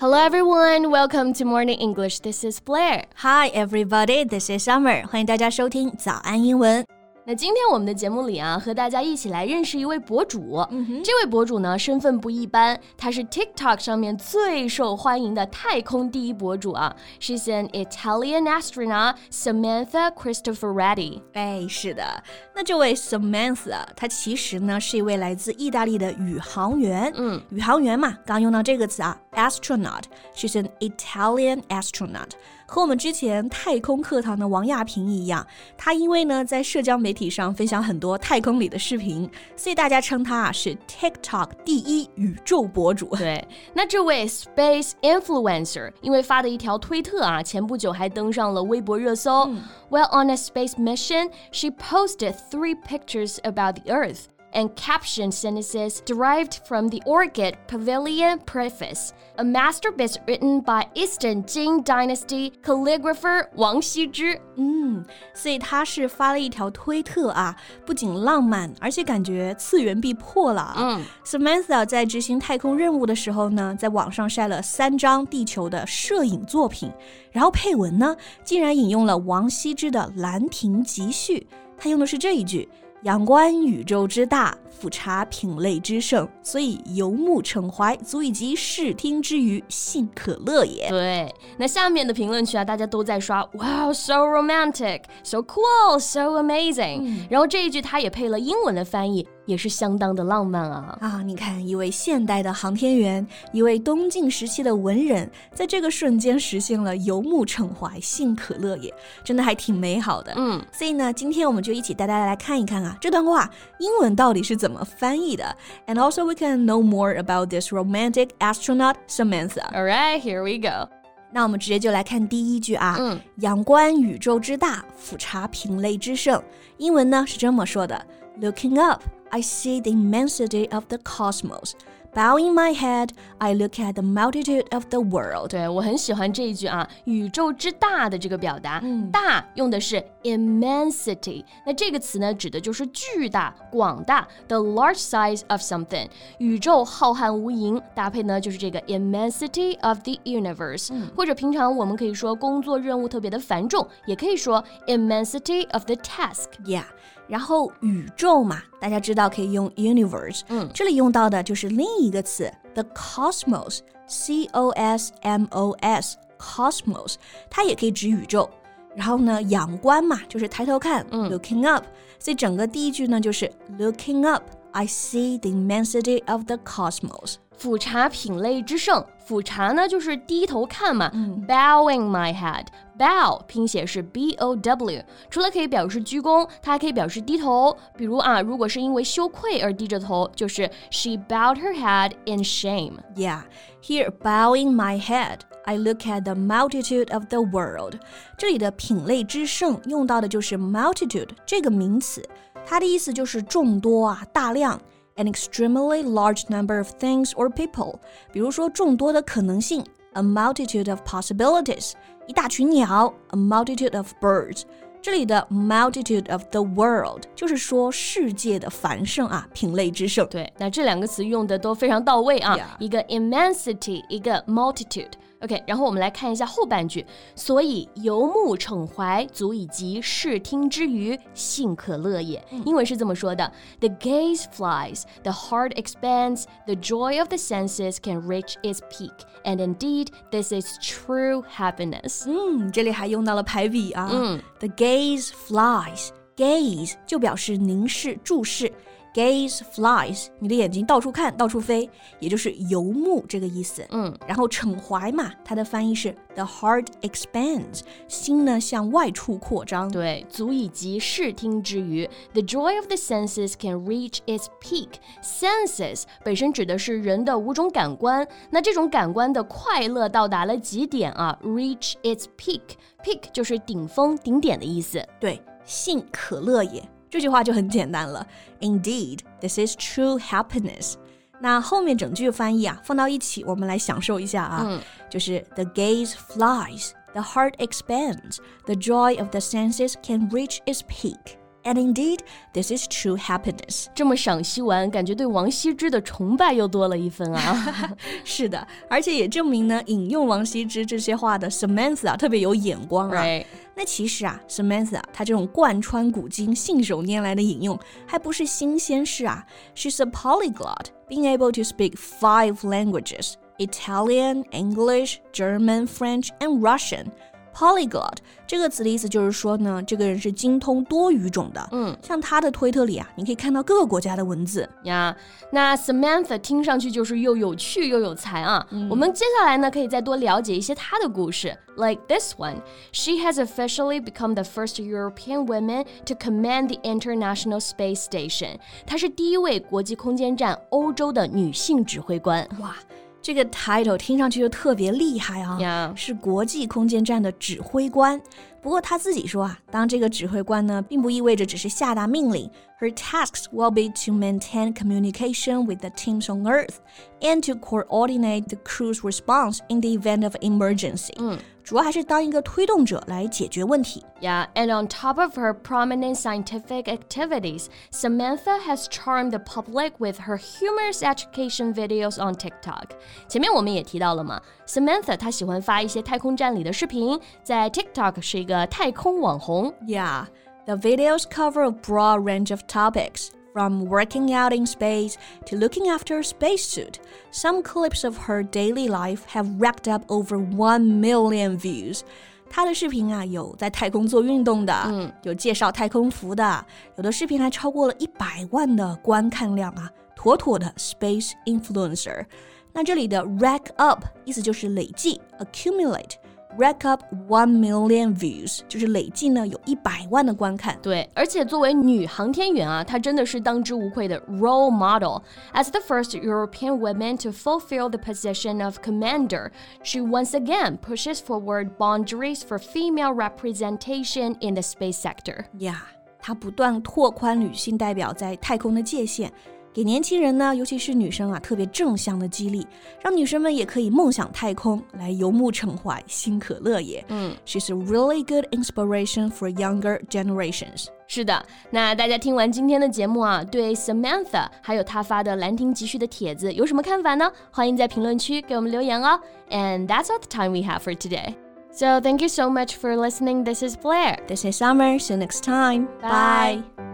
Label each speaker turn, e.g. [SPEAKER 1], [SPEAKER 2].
[SPEAKER 1] Hello everyone, welcome to Morning English. This is Blair.
[SPEAKER 2] Hi everybody, this is Summer. 欢迎大家收听早安英文。
[SPEAKER 1] 那今天我们的节目里啊，和大家一起来认识一位博主。嗯、这位博主呢，身份不一般，他是 TikTok 上面最受欢迎的太空第一博主啊。She's an Italian astronaut, Samantha Cristoforetti。
[SPEAKER 2] 哎，是的，那这位 Samantha，她其实呢是一位来自意大利的宇航员。嗯，宇航员嘛，刚用到这个词啊 ，astronaut。She's an Italian astronaut。和我们之前太空课堂的王亚平一样，他因为呢在社交媒体上分享很多太空里的视频，所以大家称他啊是 TikTok 第一宇宙博主。
[SPEAKER 1] 对，那这位 Space Influencer 因为发的一条推特啊，前不久还登上了微博热搜。While on a space mission, she posted three pictures about the Earth. and caption sentences derived from the Orchid Pavilion preface, a masterpiece written by Eastern Jin Dynasty calligrapher Wang Xizhi.
[SPEAKER 2] 嗯，所以他是发了一条推特啊，不仅浪漫，而且感觉次元壁破了啊。嗯，Samantha 在执行太空任务的时候呢，在网上晒了三张地球的摄影作品，然后配文呢，竟然引用了王羲之的《兰亭集序》，他用的是这一句。Mm. 仰观宇宙之大，俯察品类之盛，所以游目骋怀，足以及视听之娱，信可乐也。
[SPEAKER 1] 对，那下面的评论区啊，大家都在刷，Wow, so romantic, so cool, so amazing。然后这一句它也配了英文的翻译。也是相当的浪漫啊！
[SPEAKER 2] 啊，你看，一位现代的航天员，一位东晋时期的文人，在这个瞬间实现了游目骋怀，信可乐也，真的还挺美好的。嗯，所以呢，今天我们就一起带大家来看一看啊，这段话英文到底是怎么翻译的。And also we can know more about this romantic astronaut Samantha.
[SPEAKER 1] All right, here we go.
[SPEAKER 2] 那我们直接就来看第一句啊，嗯，仰观宇宙之大，俯察品类之盛。英文呢是这么说的：Looking up。I see the immensity of the cosmos. Bowing my head, I look at the multitude of the world.
[SPEAKER 1] 对我很喜欢这一句啊，宇宙之大的这个表达，嗯、大用的是 immensity。那这个词呢，指的就是巨大、广大，the large size of something。宇宙浩瀚无垠，搭配呢就是这个 immensity of the universe。嗯、或者平常我们可以说工作任务特别的繁重，也可以说 immensity of the
[SPEAKER 2] task。Yeah。 然后宇宙嘛，大家知道可以用 universe，嗯，这里用到的就是另一个词 the cosmos，c o s m o s，cosmos，它也可以指宇宙。然后呢，仰观嘛，就是抬头看，嗯，looking up，所以整个第一句呢就是 looking up，I see the immensity of the cosmos。
[SPEAKER 1] 俯察品类之盛，俯察呢就是低头看嘛。嗯、Bowing my head，bow 拼写是 b o w，除了可以表示鞠躬，它还可以表示低头。比如啊，如果是因为羞愧而低着头，就是 She bowed her head in shame.
[SPEAKER 2] Yeah, here bowing my head. I look at the multitude of the world. 这里的品类之盛用到的就是 multitude 这个名词， 它的意思就是众多啊，大量。an extremely large number of things or people，比如说众多的可能性，a multitude of possibilities，一大群鸟，a multitude of birds。这里的 multitude of the world 就是说世界的繁盛啊，品类之盛。
[SPEAKER 1] 对，那这两个词用的都非常到位啊，一个 immensity，一个 multitude。 OK，然后我们来看一下后半句，所以游目骋怀，足以及视听之娱，性可乐也。英文是这么说的：The gaze flies, the heart expands, the joy of the senses can reach its peak, and indeed, this is true happiness。
[SPEAKER 2] 嗯，这里还用到了排比啊。嗯，The gaze flies，gaze 就表示凝视、注视。 Gaze flies，你的眼睛到处看，到处飞，也就是游目这个意思。嗯，然后骋怀嘛，它的翻译是 the heart expands，心呢向外处扩张。
[SPEAKER 1] 对，足以及视听之余，the joy of the senses can reach its peak。Senses 本身指的是人的五种感官，那这种感官的快乐到达了极点啊，reach its peak，peak 就是顶峰、顶点的意思。
[SPEAKER 2] 对，信可乐也。这句话就很简单了。Indeed, this is true happiness。那后面整句翻译啊，放到一起，我们来享受一下啊。嗯、就是 The gaze flies, the heart expands, the joy of the senses can reach its peak。 And indeed, this is true happiness。
[SPEAKER 1] 这么赏析完，感觉对王羲之的崇拜又多了一分啊！
[SPEAKER 2] 是的，而且也证明呢，引用王羲之这些话的 Samantha 特别有眼光啊。
[SPEAKER 1] Right.
[SPEAKER 2] 那其实啊，Samantha 她这种贯穿古今、信手拈来的引用，还不是新鲜事啊。She's a polyglot, being able to speak five languages: Italian, English, German, French, and Russian. Polyglot 这个词的意思就是说呢，这个人是精通多语种的。
[SPEAKER 1] 嗯，
[SPEAKER 2] 像他的推特里啊，你可以看到各个国家的文字
[SPEAKER 1] 呀。那 Samantha 听上去就是又有趣又有才啊。嗯、我们接下来呢，可以再多了解一些她的故事。Like this one, she has officially become the first European woman to command the International Space Station。她是第一位国际空间站欧洲的女性指挥官。
[SPEAKER 2] 哇！ 这个 title 听上去就特别厉害啊，
[SPEAKER 1] yeah.
[SPEAKER 2] 是国际空间站的指挥官。不过他自己说啊，当这个指挥官呢，并不意味着只是下达命令。Her tasks will be to maintain communication with the teams on Earth and to coordinate the crew's response in the event of emergency.
[SPEAKER 1] 嗯。
[SPEAKER 2] 主要还是当一个推动者来解决问题。
[SPEAKER 1] Yeah, and on top of her prominent scientific activities, Samantha has charmed the public with her humorous education videos on TikTok. 前面我们也提到了嘛，Samantha 她喜欢发一些太空站里的视频，在 TikTok 是一个太空网红。
[SPEAKER 2] Yeah, the videos cover a broad range of topics from working out in space to looking after a spacesuit. Some clips of her daily life have racked up over 1 million views. 她的视频啊，有在太空做运动的，
[SPEAKER 1] 嗯，
[SPEAKER 2] 有介绍太空服的，有的视频还超过了一百万的观看量啊，妥妥的 space influencer。那这里的 rack up 意思就是累计，accumulate。 rack up one million views，就是累计呢有一百万的观看。
[SPEAKER 1] 对，而且作为女航天员啊，她真的是当之无愧的 role model. As the first European woman to fulfill the position of commander, she once again pushes forward boundaries for female representation in the space sector.
[SPEAKER 2] Yeah，她不断拓宽女性代表在太空的界限。 给年轻人呢，尤其是女生啊，特别正向的激励，让女生们也可以梦想太空，来游目骋怀，信可乐也。
[SPEAKER 1] 嗯
[SPEAKER 2] ，She's a really good inspiration for younger generations.
[SPEAKER 1] 是的，那大家听完今天的节目啊，对 Samantha 还有她发的兰亭集序的帖子有什么看法呢？欢迎在评论区给我们留言哦。And that's all the time we have for today. So thank you so much for listening. This is Blair.
[SPEAKER 2] This is Summer. See you next time. Bye.
[SPEAKER 1] Bye.